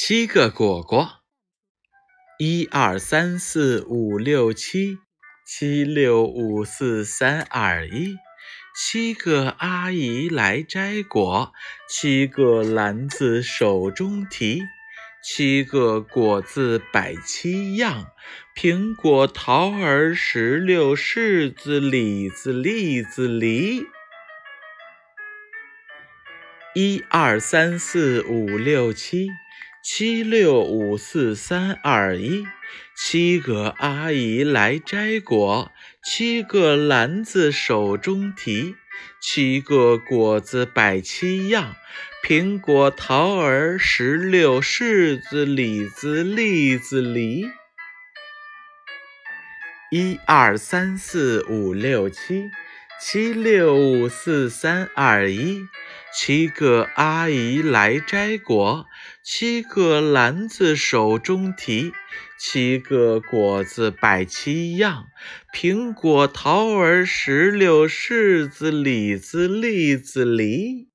七个果果，一二三四五六七，七六五四三二一。七个阿姨来摘果，七个篮子手中提，七个果子摆七样：苹果、桃儿、石榴、柿子、李子、栗子、梨。一二三四五六七，七六五四三二一。七个阿姨来摘果，七个篮子手中提，七个果子摆七样：苹果、桃儿、石榴、柿子、李子、栗子、梨。一二三四五六七。七六五四三二一，七个阿姨来摘果，七个篮子手中提，七个果子摆七样：苹果、桃儿、石榴、柿子、李子、栗子、梨。